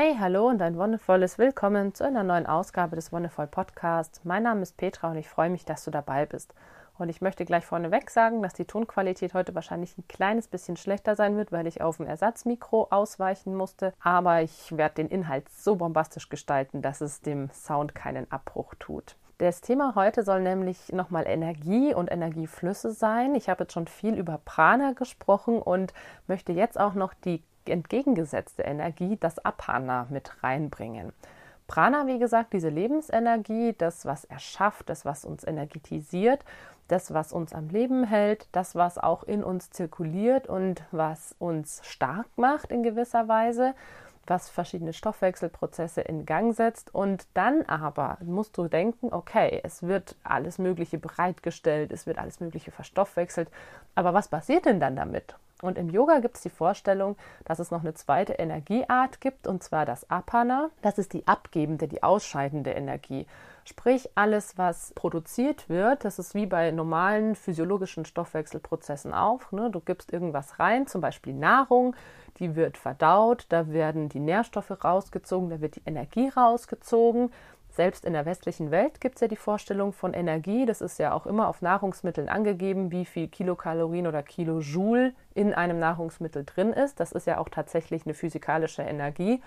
Hey, hallo und ein wundervolles Willkommen zu einer neuen Ausgabe des Wonderful Podcasts. Mein Name ist Petra und ich freue mich, dass du dabei bist. Und ich möchte gleich vorneweg sagen, dass die Tonqualität heute wahrscheinlich ein kleines bisschen schlechter sein wird, weil ich auf ein Ersatzmikro ausweichen musste. Aber ich werde den Inhalt so bombastisch gestalten, dass es dem Sound keinen Abbruch tut. Das Thema heute soll nämlich nochmal Energie und Energieflüsse sein. Ich habe jetzt schon viel über Prana gesprochen und möchte jetzt auch noch die entgegengesetzte Energie, das Apana, mit reinbringen. Prana, wie gesagt, diese Lebensenergie, das, was erschafft, das, was uns energetisiert, das, was uns am Leben hält, das, was auch in uns zirkuliert und was uns stark macht in gewisser Weise, was verschiedene Stoffwechselprozesse in Gang setzt. Und dann aber musst du denken, okay, es wird alles Mögliche bereitgestellt, es wird alles Mögliche verstoffwechselt, aber was passiert denn dann damit? Und im Yoga gibt es die Vorstellung, dass es noch eine zweite Energieart gibt, und zwar das Apana. Das ist die abgebende, die ausscheidende Energie. Sprich, alles, was produziert wird, das ist wie bei normalen physiologischen Stoffwechselprozessen auch. Ne? Du gibst irgendwas rein, zum Beispiel Nahrung, die wird verdaut, da werden die Nährstoffe rausgezogen, da wird die Energie rausgezogen. Selbst in der westlichen Welt gibt es ja die Vorstellung von Energie. Das ist ja auch immer auf Nahrungsmitteln angegeben, wie viel Kilokalorien oder Kilojoule in einem Nahrungsmittel drin ist. Das ist ja auch tatsächlich eine physikalische Energie.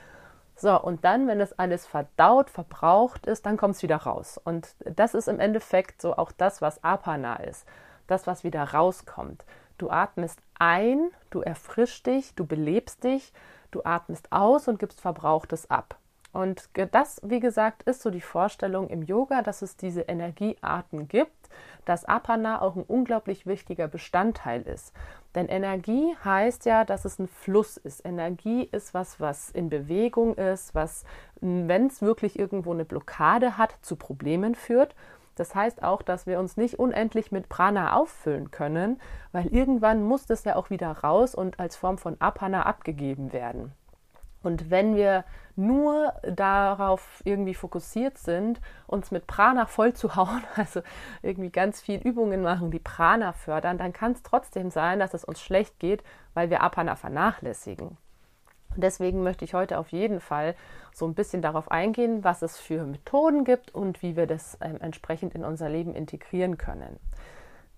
So, und dann, wenn das alles verdaut, verbraucht ist, dann kommt es wieder raus. Und das ist im Endeffekt so auch das, was Apana ist. Das, was wieder rauskommt. Du atmest ein, du erfrischst dich, du belebst dich, du atmest aus und gibst Verbrauchtes ab. Und das, wie gesagt, ist so die Vorstellung im Yoga, dass es diese Energiearten gibt, dass Apana auch ein unglaublich wichtiger Bestandteil ist. Denn Energie heißt ja, dass es ein Fluss ist. Energie ist was, was in Bewegung ist, was, wenn es wirklich irgendwo eine Blockade hat, zu Problemen führt. Das heißt auch, dass wir uns nicht unendlich mit Prana auffüllen können, weil irgendwann muss das ja auch wieder raus und als Form von Apana abgegeben werden. Und wenn wir nur darauf irgendwie fokussiert sind, uns mit Prana voll zu hauen, also irgendwie ganz viel Übungen machen, die Prana fördern, dann kann es trotzdem sein, dass es uns schlecht geht, weil wir Apana vernachlässigen. Und deswegen möchte ich heute auf jeden Fall so ein bisschen darauf eingehen, was es für Methoden gibt und wie wir das ähm, entsprechend in unser Leben integrieren können.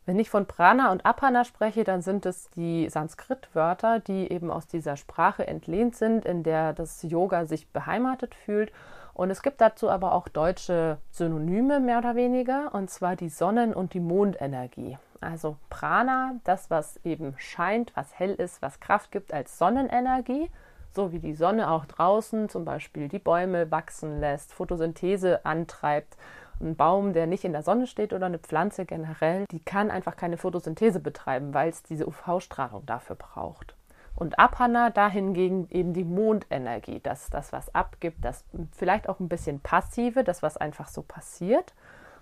Wenn ich von Prana und Apana spreche, dann sind es die Sanskrit-Wörter, die eben aus dieser Sprache entlehnt sind, in der das Yoga sich beheimatet fühlt. Und es gibt dazu aber auch deutsche Synonyme mehr oder weniger, und zwar die Sonnen- und die Mondenergie. Also Prana, das, was eben scheint, was hell ist, was Kraft gibt als Sonnenenergie, so wie die Sonne auch draußen zum Beispiel die Bäume wachsen lässt, Photosynthese antreibt ein Baum, der nicht in der Sonne steht oder eine Pflanze generell, die kann einfach keine Photosynthese betreiben, weil es diese UV-Strahlung dafür braucht. Und Apana dahingegen eben die Mondenergie, das, das was abgibt, das vielleicht auch ein bisschen passive, das was einfach so passiert.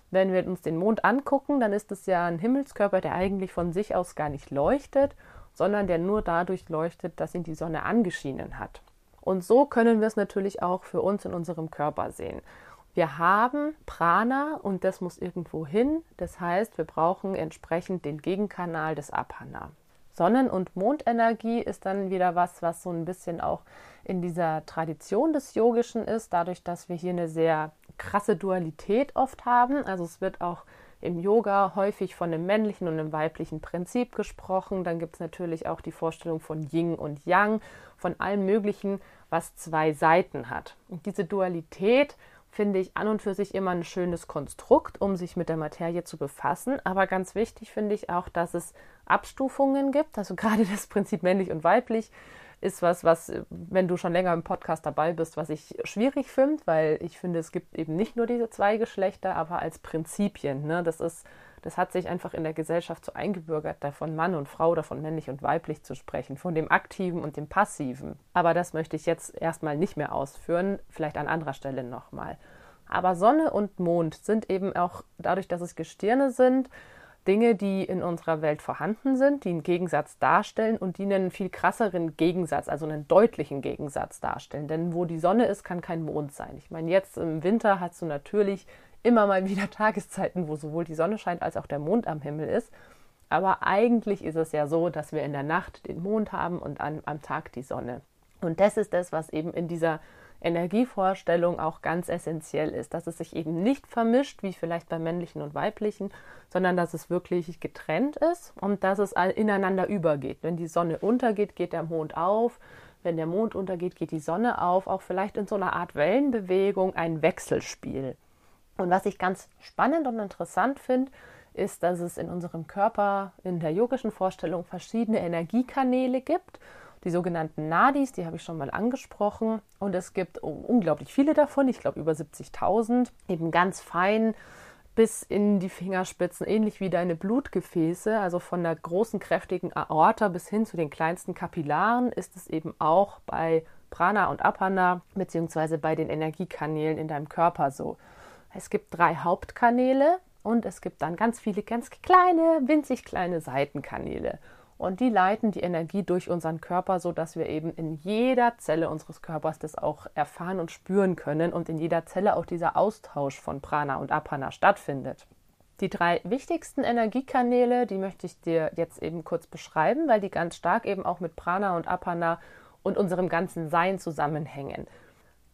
Wenn wir uns den Mond angucken, dann ist es ja ein Himmelskörper, der eigentlich von sich aus gar nicht leuchtet, sondern der nur dadurch leuchtet, dass ihn die Sonne angeschienen hat. Und so können wir es natürlich auch für uns in unserem Körper sehen. Wir haben Prana und das muss irgendwo hin. Das heißt, wir brauchen entsprechend den Gegenkanal des Apana. Sonnen- und Mondenergie ist dann wieder was, was so ein bisschen auch in dieser Tradition des Yogischen ist, dadurch, dass wir hier eine sehr krasse Dualität oft haben. Also es wird auch im Yoga häufig von einem männlichen und einem weiblichen Prinzip gesprochen. Dann gibt es natürlich auch die Vorstellung von Yin und Yang, von allem Möglichen, was zwei Seiten hat. Und diese Dualität finde ich an und für sich immer ein schönes Konstrukt, um sich mit der Materie zu befassen. Aber ganz wichtig finde ich auch, dass es Abstufungen gibt. Also gerade das Prinzip männlich und weiblich ist was, was, wenn du schon länger im Podcast dabei bist, was ich schwierig finde, weil ich finde, es gibt eben nicht nur diese zwei Geschlechter, aber als Prinzipien. Ne? Das ist das hat sich einfach in der Gesellschaft so eingebürgert, da von Mann und Frau oder von männlich und weiblich zu sprechen, von dem Aktiven und dem Passiven. Aber das möchte ich jetzt erstmal nicht mehr ausführen, vielleicht an anderer Stelle nochmal. Aber Sonne und Mond sind eben auch dadurch, dass es Gestirne sind, Dinge, die in unserer Welt vorhanden sind, die einen Gegensatz darstellen und die einen viel krasseren Gegensatz, also einen deutlichen Gegensatz darstellen. Denn wo die Sonne ist, kann kein Mond sein. Ich meine, jetzt im Winter hast du natürlich immer mal wieder Tageszeiten, wo sowohl die Sonne scheint als auch der Mond am Himmel ist. Aber eigentlich ist es ja so, dass wir in der Nacht den Mond haben und an, am Tag die Sonne. Und das ist das, was eben in dieser Energievorstellung auch ganz essentiell ist, dass es sich eben nicht vermischt, wie vielleicht bei männlichen und weiblichen, sondern dass es wirklich getrennt ist und dass es ineinander übergeht. Wenn die Sonne untergeht, geht der Mond auf. Wenn der Mond untergeht, geht die Sonne auf. Auch vielleicht in so einer Art Wellenbewegung ein Wechselspiel. Und was ich ganz spannend und interessant finde, ist, dass es in unserem Körper in der yogischen Vorstellung verschiedene Energiekanäle gibt. Die sogenannten Nadis, die habe ich schon mal angesprochen. Und es gibt unglaublich viele davon, ich glaube über 70.000, eben ganz fein bis in die Fingerspitzen, ähnlich wie deine Blutgefäße, also von der großen, kräftigen Aorta bis hin zu den kleinsten Kapillaren, ist es eben auch bei Prana und Apana, beziehungsweise bei den Energiekanälen in deinem Körper so. Es gibt drei Hauptkanäle und es gibt dann ganz viele ganz kleine, winzig kleine Seitenkanäle. Und die leiten die Energie durch unseren Körper, sodass wir eben in jeder Zelle unseres Körpers das auch erfahren und spüren können und in jeder Zelle auch dieser Austausch von Prana und Apana stattfindet. Die drei wichtigsten Energiekanäle, die möchte ich dir jetzt eben kurz beschreiben, weil die ganz stark eben auch mit Prana und Apana und unserem ganzen Sein zusammenhängen.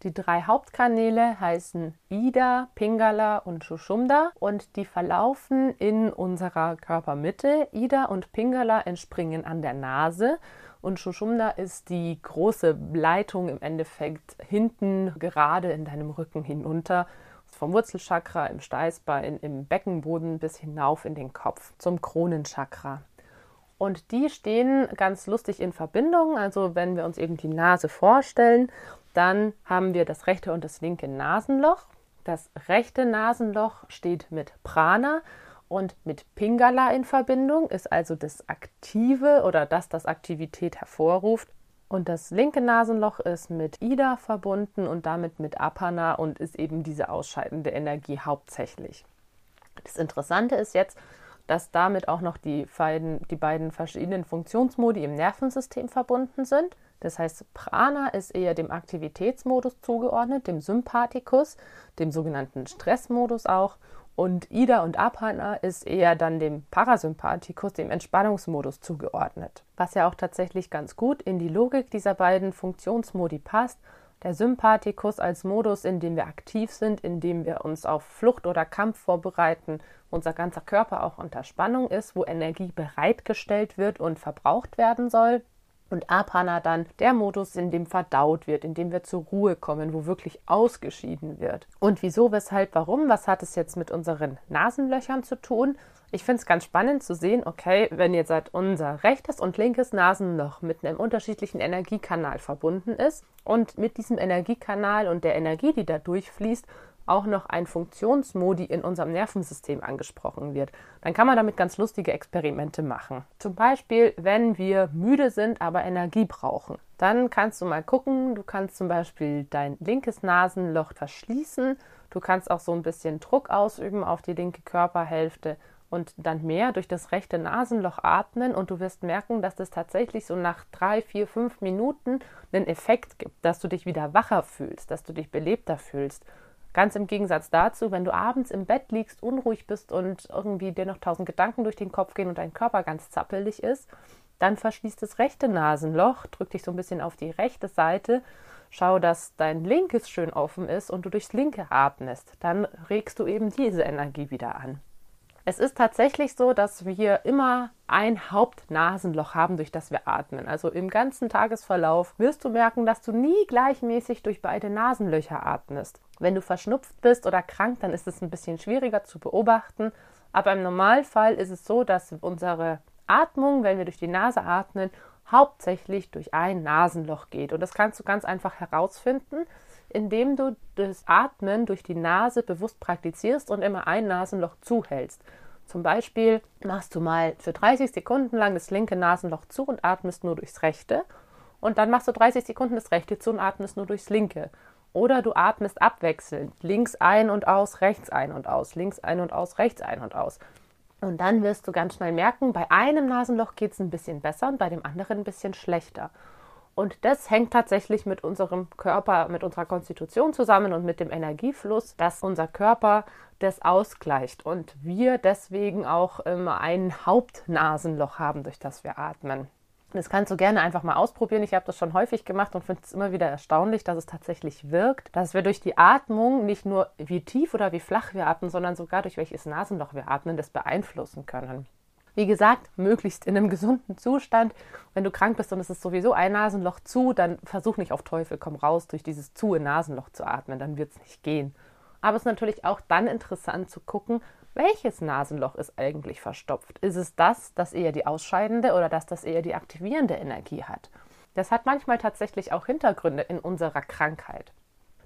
Die drei Hauptkanäle heißen Ida, Pingala und Shushumda und die verlaufen in unserer Körpermitte. Ida und Pingala entspringen an der Nase und Shushumda ist die große Leitung im Endeffekt hinten gerade in deinem Rücken hinunter vom Wurzelchakra im Steißbein, im Beckenboden bis hinauf in den Kopf zum Kronenchakra. Und die stehen ganz lustig in Verbindung. Also wenn wir uns eben die Nase vorstellen dann haben wir das rechte und das linke Nasenloch. Das rechte Nasenloch steht mit Prana und mit Pingala in Verbindung, ist also das Aktive oder das, das Aktivität hervorruft. Und das linke Nasenloch ist mit Ida verbunden und damit mit Apana und ist eben diese ausscheidende Energie hauptsächlich. Das Interessante ist jetzt, dass damit auch noch die beiden, die beiden verschiedenen Funktionsmodi im Nervensystem verbunden sind. Das heißt, Prana ist eher dem Aktivitätsmodus zugeordnet, dem Sympathikus, dem sogenannten Stressmodus auch. Und Ida und Apana ist eher dann dem Parasympathikus, dem Entspannungsmodus zugeordnet. Was ja auch tatsächlich ganz gut in die Logik dieser beiden Funktionsmodi passt. Der Sympathikus als Modus, in dem wir aktiv sind, in dem wir uns auf Flucht oder Kampf vorbereiten, unser ganzer Körper auch unter Spannung ist, wo Energie bereitgestellt wird und verbraucht werden soll. Und Apana dann der Modus, in dem verdaut wird, in dem wir zur Ruhe kommen, wo wirklich ausgeschieden wird. Und wieso, weshalb, warum? Was hat es jetzt mit unseren Nasenlöchern zu tun? Ich finde es ganz spannend zu sehen, okay, wenn jetzt halt unser rechtes und linkes Nasenloch mit einem unterschiedlichen Energiekanal verbunden ist und mit diesem Energiekanal und der Energie, die da durchfließt, auch noch ein Funktionsmodi in unserem Nervensystem angesprochen wird, dann kann man damit ganz lustige Experimente machen. Zum Beispiel, wenn wir müde sind, aber Energie brauchen. Dann kannst du mal gucken, du kannst zum Beispiel dein linkes Nasenloch verschließen, du kannst auch so ein bisschen Druck ausüben auf die linke Körperhälfte und dann mehr durch das rechte Nasenloch atmen. Und du wirst merken, dass das tatsächlich so nach drei, vier, fünf Minuten einen Effekt gibt, dass du dich wieder wacher fühlst, dass du dich belebter fühlst Ganz im Gegensatz dazu, wenn du abends im Bett liegst, unruhig bist und irgendwie dir noch tausend Gedanken durch den Kopf gehen und dein Körper ganz zappelig ist, dann verschließt das rechte Nasenloch, drück dich so ein bisschen auf die rechte Seite, schau, dass dein linkes schön offen ist und du durchs linke atmest. Dann regst du eben diese Energie wieder an. Es ist tatsächlich so, dass wir immer ein Hauptnasenloch haben, durch das wir atmen. Also im ganzen Tagesverlauf wirst du merken, dass du nie gleichmäßig durch beide Nasenlöcher atmest. Wenn du verschnupft bist oder krank, dann ist es ein bisschen schwieriger zu beobachten. Aber im Normalfall ist es so, dass unsere Atmung, wenn wir durch die Nase atmen, hauptsächlich durch ein Nasenloch geht. Und das kannst du ganz einfach herausfinden, indem du das Atmen durch die Nase bewusst praktizierst und immer ein Nasenloch zuhältst. Zum Beispiel machst du mal für 30 Sekunden lang das linke Nasenloch zu und atmest nur durchs rechte. Und dann machst du 30 Sekunden das rechte zu und atmest nur durchs linke. Oder du atmest abwechselnd, links ein und aus, rechts ein und aus, links ein und aus, rechts ein und aus. Und dann wirst du ganz schnell merken, bei einem Nasenloch geht es ein bisschen besser und bei dem anderen ein bisschen schlechter. Und das hängt tatsächlich mit unserem Körper, mit unserer Konstitution zusammen und mit dem Energiefluss, dass unser Körper das ausgleicht und wir deswegen auch immer ein Hauptnasenloch haben, durch das wir atmen. Das kannst du gerne einfach mal ausprobieren. Ich habe das schon häufig gemacht und finde es immer wieder erstaunlich, dass es tatsächlich wirkt, dass wir durch die Atmung nicht nur wie tief oder wie flach wir atmen, sondern sogar durch welches Nasenloch wir atmen, das beeinflussen können. Wie gesagt, möglichst in einem gesunden Zustand. Wenn du krank bist und es ist sowieso ein Nasenloch zu, dann versuch nicht auf Teufel komm raus, durch dieses zu in Nasenloch zu atmen, dann wird es nicht gehen. Aber es ist natürlich auch dann interessant zu gucken, welches Nasenloch ist eigentlich verstopft? Ist es das, das eher die ausscheidende oder das, das eher die aktivierende Energie hat? Das hat manchmal tatsächlich auch Hintergründe in unserer Krankheit.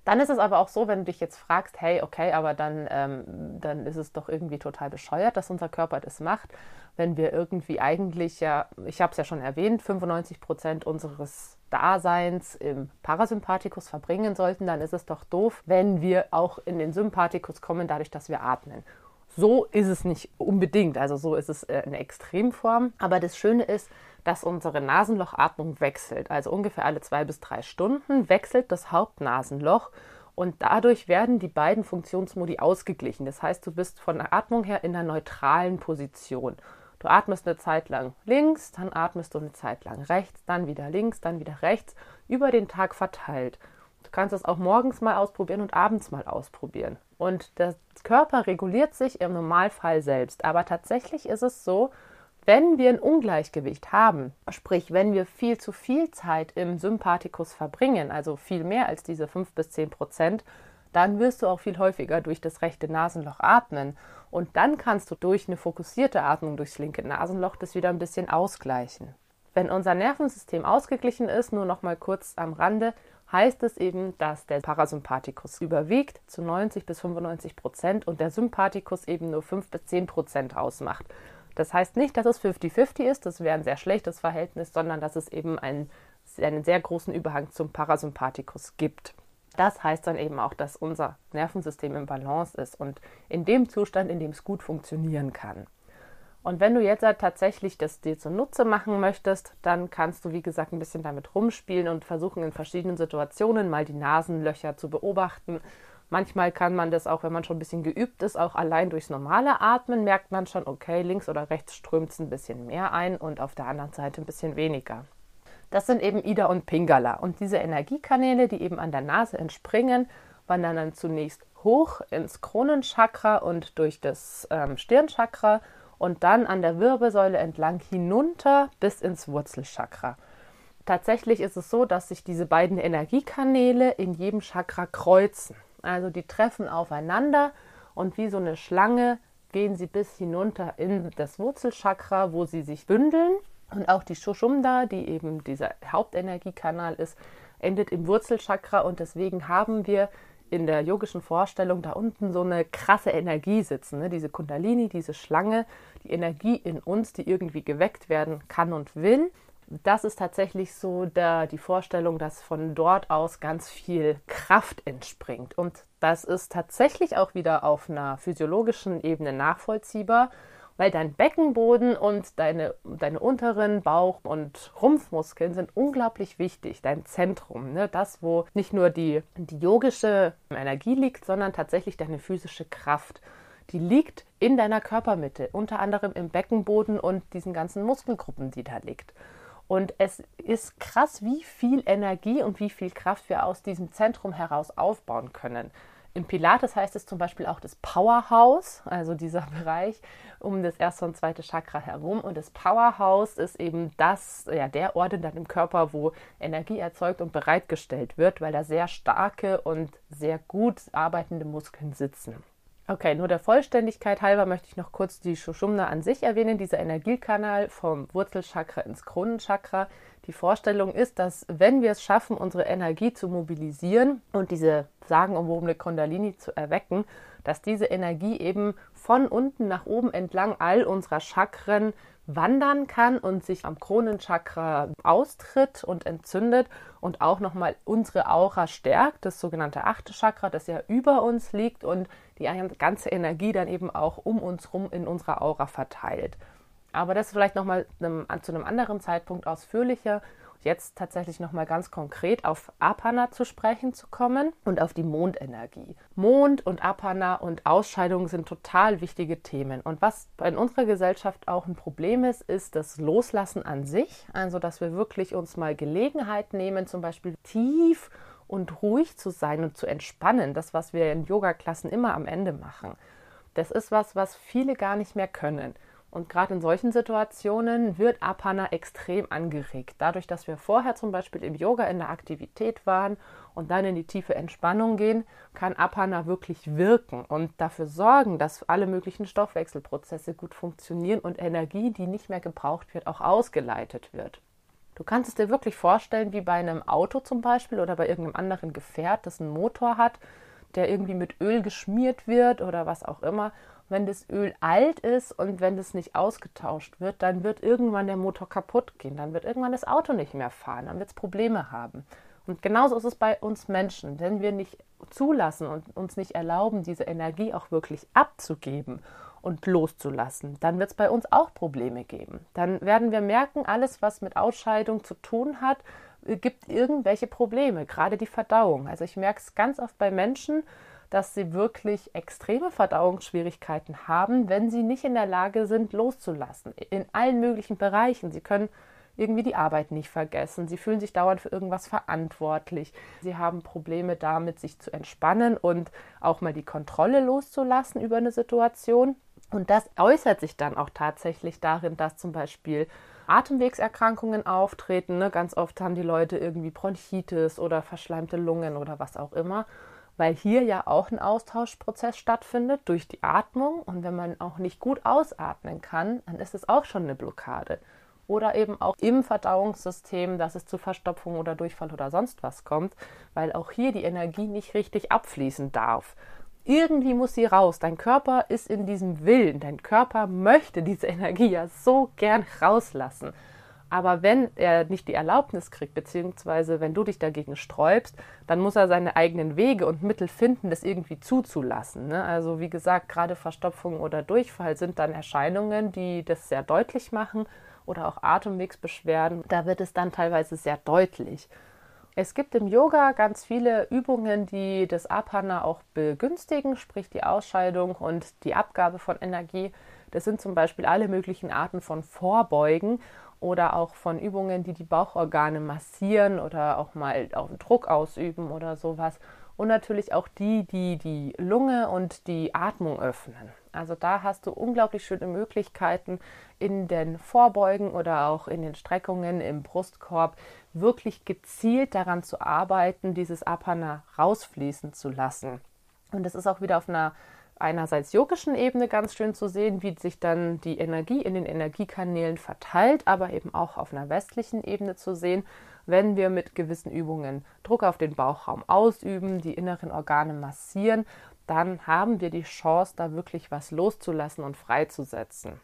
Dann ist es aber auch so, wenn du dich jetzt fragst, hey, okay, aber dann, ähm, dann ist es doch irgendwie total bescheuert, dass unser Körper das macht, wenn wir irgendwie eigentlich ja, ich habe es ja schon erwähnt, 95 Prozent unseres Daseins im Parasympathikus verbringen sollten, dann ist es doch doof, wenn wir auch in den Sympathikus kommen, dadurch, dass wir atmen. So ist es nicht unbedingt, also so ist es äh, in Extremform. Aber das Schöne ist, dass unsere Nasenlochatmung wechselt. Also ungefähr alle zwei bis drei Stunden wechselt das Hauptnasenloch und dadurch werden die beiden Funktionsmodi ausgeglichen. Das heißt, du bist von der Atmung her in einer neutralen Position. Du atmest eine Zeit lang links, dann atmest du eine Zeit lang rechts, dann wieder links, dann wieder rechts, über den Tag verteilt. Kannst es auch morgens mal ausprobieren und abends mal ausprobieren. Und der Körper reguliert sich im Normalfall selbst. Aber tatsächlich ist es so, wenn wir ein Ungleichgewicht haben, sprich, wenn wir viel zu viel Zeit im Sympathikus verbringen, also viel mehr als diese 5 bis 10 Prozent, dann wirst du auch viel häufiger durch das rechte Nasenloch atmen. Und dann kannst du durch eine fokussierte Atmung durchs linke Nasenloch das wieder ein bisschen ausgleichen. Wenn unser Nervensystem ausgeglichen ist, nur noch mal kurz am Rande, heißt es eben, dass der Parasympathikus überwiegt zu 90 bis 95 Prozent und der Sympathikus eben nur 5 bis 10 Prozent ausmacht. Das heißt nicht, dass es 50-50 ist, das wäre ein sehr schlechtes Verhältnis, sondern dass es eben einen, einen sehr großen Überhang zum Parasympathikus gibt. Das heißt dann eben auch, dass unser Nervensystem im Balance ist und in dem Zustand, in dem es gut funktionieren kann. Und wenn du jetzt halt tatsächlich das dir zunutze machen möchtest, dann kannst du, wie gesagt, ein bisschen damit rumspielen und versuchen, in verschiedenen Situationen mal die Nasenlöcher zu beobachten. Manchmal kann man das auch, wenn man schon ein bisschen geübt ist, auch allein durchs normale Atmen, merkt man schon, okay, links oder rechts strömt es ein bisschen mehr ein und auf der anderen Seite ein bisschen weniger. Das sind eben Ida und Pingala. Und diese Energiekanäle, die eben an der Nase entspringen, wandern dann zunächst hoch ins Kronenchakra und durch das ähm, Stirnchakra und dann an der Wirbelsäule entlang hinunter bis ins Wurzelchakra. Tatsächlich ist es so, dass sich diese beiden Energiekanäle in jedem Chakra kreuzen. Also die treffen aufeinander und wie so eine Schlange gehen sie bis hinunter in das Wurzelchakra, wo sie sich bündeln. Und auch die Shushumda, die eben dieser Hauptenergiekanal ist, endet im Wurzelchakra und deswegen haben wir in der yogischen Vorstellung da unten so eine krasse Energie sitzen. Ne? Diese Kundalini, diese Schlange, die Energie in uns, die irgendwie geweckt werden kann und will. Das ist tatsächlich so der, die Vorstellung, dass von dort aus ganz viel Kraft entspringt. Und das ist tatsächlich auch wieder auf einer physiologischen Ebene nachvollziehbar weil dein Beckenboden und deine, deine unteren Bauch- und Rumpfmuskeln sind unglaublich wichtig, dein Zentrum, ne? das, wo nicht nur die, die yogische Energie liegt, sondern tatsächlich deine physische Kraft. Die liegt in deiner Körpermitte, unter anderem im Beckenboden und diesen ganzen Muskelgruppen, die da liegt. Und es ist krass, wie viel Energie und wie viel Kraft wir aus diesem Zentrum heraus aufbauen können. Im Pilates heißt es zum Beispiel auch das Powerhouse, also dieser Bereich um das erste und zweite Chakra herum. Und das Powerhouse ist eben das, ja, der Ort in deinem Körper, wo Energie erzeugt und bereitgestellt wird, weil da sehr starke und sehr gut arbeitende Muskeln sitzen. Okay, nur der Vollständigkeit halber möchte ich noch kurz die Shushumna an sich erwähnen, dieser Energiekanal vom Wurzelchakra ins Kronenchakra. Die Vorstellung ist, dass wenn wir es schaffen, unsere Energie zu mobilisieren und diese sagenumwobene Kundalini zu erwecken, dass diese Energie eben von unten nach oben entlang all unserer Chakren wandern kann und sich am Kronenchakra austritt und entzündet und auch nochmal unsere Aura stärkt, das sogenannte achte Chakra, das ja über uns liegt und die ganze Energie dann eben auch um uns rum in unserer Aura verteilt. Aber das vielleicht nochmal zu einem anderen Zeitpunkt ausführlicher. jetzt tatsächlich nochmal ganz konkret auf Apana zu sprechen zu kommen und auf die Mondenergie. Mond und Apana und Ausscheidungen sind total wichtige Themen. Und was in unserer Gesellschaft auch ein Problem ist, ist das Loslassen an sich. Also, dass wir wirklich uns mal Gelegenheit nehmen, zum Beispiel tief und ruhig zu sein und zu entspannen. Das, was wir in Yoga-Klassen immer am Ende machen. Das ist was, was viele gar nicht mehr können. Und gerade in solchen Situationen wird Apana extrem angeregt. Dadurch, dass wir vorher zum Beispiel im Yoga in der Aktivität waren und dann in die tiefe Entspannung gehen, kann Apana wirklich wirken und dafür sorgen, dass alle möglichen Stoffwechselprozesse gut funktionieren und Energie, die nicht mehr gebraucht wird, auch ausgeleitet wird. Du kannst es dir wirklich vorstellen, wie bei einem Auto zum Beispiel oder bei irgendeinem anderen Gefährt, das einen Motor hat, der irgendwie mit Öl geschmiert wird oder was auch immer wenn das Öl alt ist und wenn das nicht ausgetauscht wird, dann wird irgendwann der Motor kaputt gehen, dann wird irgendwann das Auto nicht mehr fahren, dann wird es Probleme haben. Und genauso ist es bei uns Menschen. Wenn wir nicht zulassen und uns nicht erlauben, diese Energie auch wirklich abzugeben und loszulassen, dann wird es bei uns auch Probleme geben. Dann werden wir merken, alles, was mit Ausscheidung zu tun hat, gibt irgendwelche Probleme, gerade die Verdauung. Also ich merke es ganz oft bei Menschen, dass sie wirklich extreme Verdauungsschwierigkeiten haben, wenn sie nicht in der Lage sind, loszulassen. In allen möglichen Bereichen. Sie können irgendwie die Arbeit nicht vergessen. Sie fühlen sich dauernd für irgendwas verantwortlich. Sie haben Probleme damit, sich zu entspannen und auch mal die Kontrolle loszulassen über eine Situation. Und das äußert sich dann auch tatsächlich darin, dass zum Beispiel Atemwegserkrankungen auftreten. Ne? Ganz oft haben die Leute irgendwie Bronchitis oder verschleimte Lungen oder was auch immer weil hier ja auch ein Austauschprozess stattfindet durch die Atmung. Und wenn man auch nicht gut ausatmen kann, dann ist es auch schon eine Blockade. Oder eben auch im Verdauungssystem, dass es zu Verstopfung oder Durchfall oder sonst was kommt, weil auch hier die Energie nicht richtig abfließen darf. Irgendwie muss sie raus. Dein Körper ist in diesem Willen. Dein Körper möchte diese Energie ja so gern rauslassen. Aber wenn er nicht die Erlaubnis kriegt, beziehungsweise wenn du dich dagegen sträubst, dann muss er seine eigenen Wege und Mittel finden, das irgendwie zuzulassen. Ne? Also wie gesagt, gerade Verstopfung oder Durchfall sind dann Erscheinungen, die das sehr deutlich machen oder auch Atemwegsbeschwerden. Da wird es dann teilweise sehr deutlich. Es gibt im Yoga ganz viele Übungen, die das Apana auch begünstigen, sprich die Ausscheidung und die Abgabe von Energie. Das sind zum Beispiel alle möglichen Arten von Vorbeugen oder auch von Übungen, die die Bauchorgane massieren oder auch mal auch Druck ausüben oder sowas. Und natürlich auch die, die die Lunge und die Atmung öffnen. Also da hast du unglaublich schöne Möglichkeiten in den Vorbeugen oder auch in den Streckungen im Brustkorb wirklich gezielt daran zu arbeiten, dieses Apana rausfließen zu lassen. Und das ist auch wieder auf einer einerseits yogischen Ebene ganz schön zu sehen, wie sich dann die Energie in den Energiekanälen verteilt, aber eben auch auf einer westlichen Ebene zu sehen, wenn wir mit gewissen Übungen Druck auf den Bauchraum ausüben, die inneren Organe massieren, dann haben wir die Chance, da wirklich was loszulassen und freizusetzen.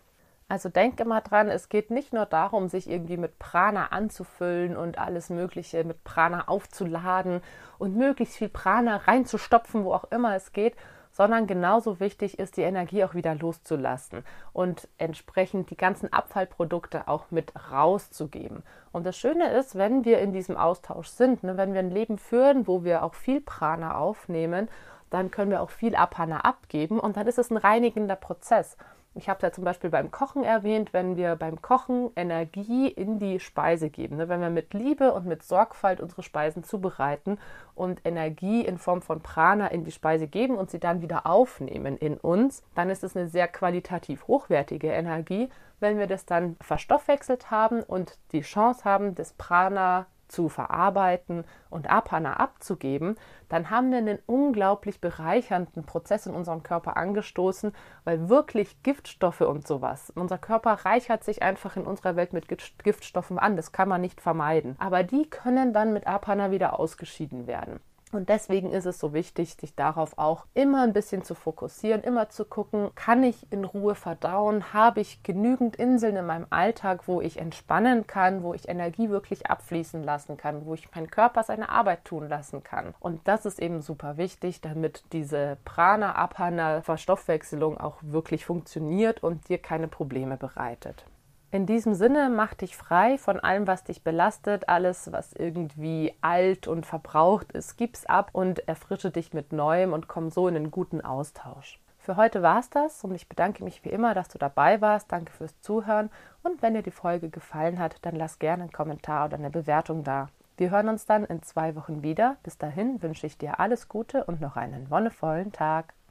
Also denk immer dran, es geht nicht nur darum, sich irgendwie mit Prana anzufüllen und alles Mögliche mit Prana aufzuladen und möglichst viel Prana reinzustopfen, wo auch immer es geht, sondern genauso wichtig ist, die Energie auch wieder loszulassen und entsprechend die ganzen Abfallprodukte auch mit rauszugeben. Und das Schöne ist, wenn wir in diesem Austausch sind, ne, wenn wir ein Leben führen, wo wir auch viel Prana aufnehmen, dann können wir auch viel Apana abgeben und dann ist es ein reinigender Prozess. Ich habe es ja zum Beispiel beim Kochen erwähnt, wenn wir beim Kochen Energie in die Speise geben, ne? wenn wir mit Liebe und mit Sorgfalt unsere Speisen zubereiten und Energie in Form von Prana in die Speise geben und sie dann wieder aufnehmen in uns, dann ist es eine sehr qualitativ hochwertige Energie. Wenn wir das dann verstoffwechselt haben und die Chance haben, das Prana zu verarbeiten und Apana abzugeben, dann haben wir einen unglaublich bereichernden Prozess in unserem Körper angestoßen, weil wirklich Giftstoffe und sowas, unser Körper reichert sich einfach in unserer Welt mit Giftstoffen an, das kann man nicht vermeiden. Aber die können dann mit Apana wieder ausgeschieden werden. Und deswegen ist es so wichtig, sich darauf auch immer ein bisschen zu fokussieren, immer zu gucken, kann ich in Ruhe verdauen, habe ich genügend Inseln in meinem Alltag, wo ich entspannen kann, wo ich Energie wirklich abfließen lassen kann, wo ich meinen Körper seine Arbeit tun lassen kann. Und das ist eben super wichtig, damit diese Prana, Apana, Verstoffwechselung auch wirklich funktioniert und dir keine Probleme bereitet. In diesem Sinne, mach dich frei von allem, was dich belastet, alles, was irgendwie alt und verbraucht ist, gib's ab und erfrische dich mit Neuem und komm so in einen guten Austausch. Für heute war's das und ich bedanke mich wie immer, dass du dabei warst. Danke fürs Zuhören und wenn dir die Folge gefallen hat, dann lass gerne einen Kommentar oder eine Bewertung da. Wir hören uns dann in zwei Wochen wieder. Bis dahin wünsche ich dir alles Gute und noch einen wonnevollen Tag.